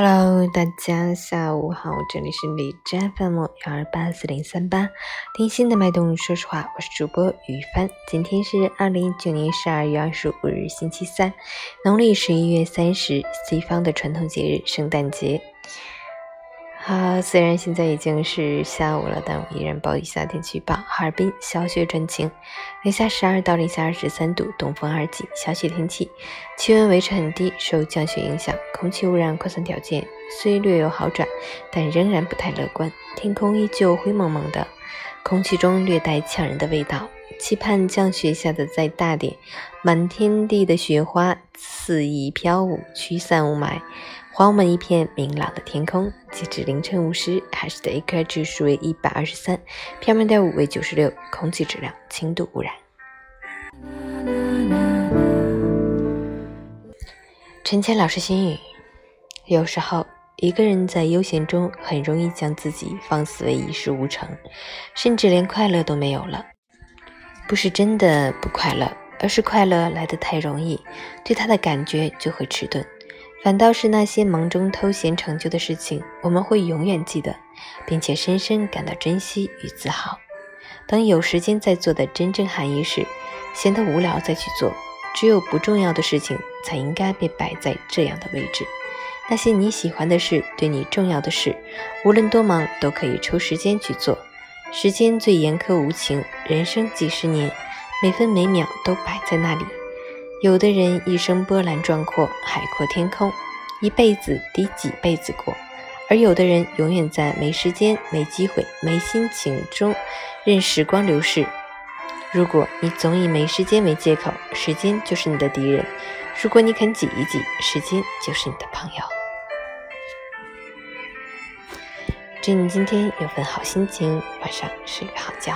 Hello，大家下午好，这里是李斋 FM 幺二八四零三八，听心的脉动。说实话，我是主播于帆。今天是二零一九年十二月二十五日，星期三，农历十一月三十，西方的传统节日圣诞节。好，虽然现在已经是下午了，但我依然报一下天气预报：哈尔滨小雪转晴，零下十二到零下二十三度，东风二级，小雪天气，气温维持很低，受降雪影响，空气污染扩散条件虽略有好转，但仍然不太乐观，天空依旧灰蒙蒙的，空气中略带呛人的味道，期盼降雪下的再大点，满天地的雪花肆意飘舞，驱散雾霾。还我们一片明朗的天空。截至凌晨五时，海市的 AQI 指数为一百二十三，PM2.5 为九十六，空气质量轻度污染。陈谦老师心语：有时候，一个人在悠闲中很容易将自己放肆为一事无成，甚至连快乐都没有了。不是真的不快乐，而是快乐来得太容易，对他的感觉就会迟钝。反倒是那些忙中偷闲成就的事情，我们会永远记得，并且深深感到珍惜与自豪。等有时间再做的真正含义是，闲得无聊再去做。只有不重要的事情才应该被摆在这样的位置。那些你喜欢的事，对你重要的事，无论多忙都可以抽时间去做。时间最严苛无情，人生几十年，每分每秒都摆在那里。有的人一生波澜壮阔，海阔天空，一辈子抵几辈子过；而有的人永远在没时间、没机会、没心情中任时光流逝。如果你总以没时间为借口，时间就是你的敌人；如果你肯挤一挤，时间就是你的朋友。祝你今天有份好心情，晚上睡个好觉。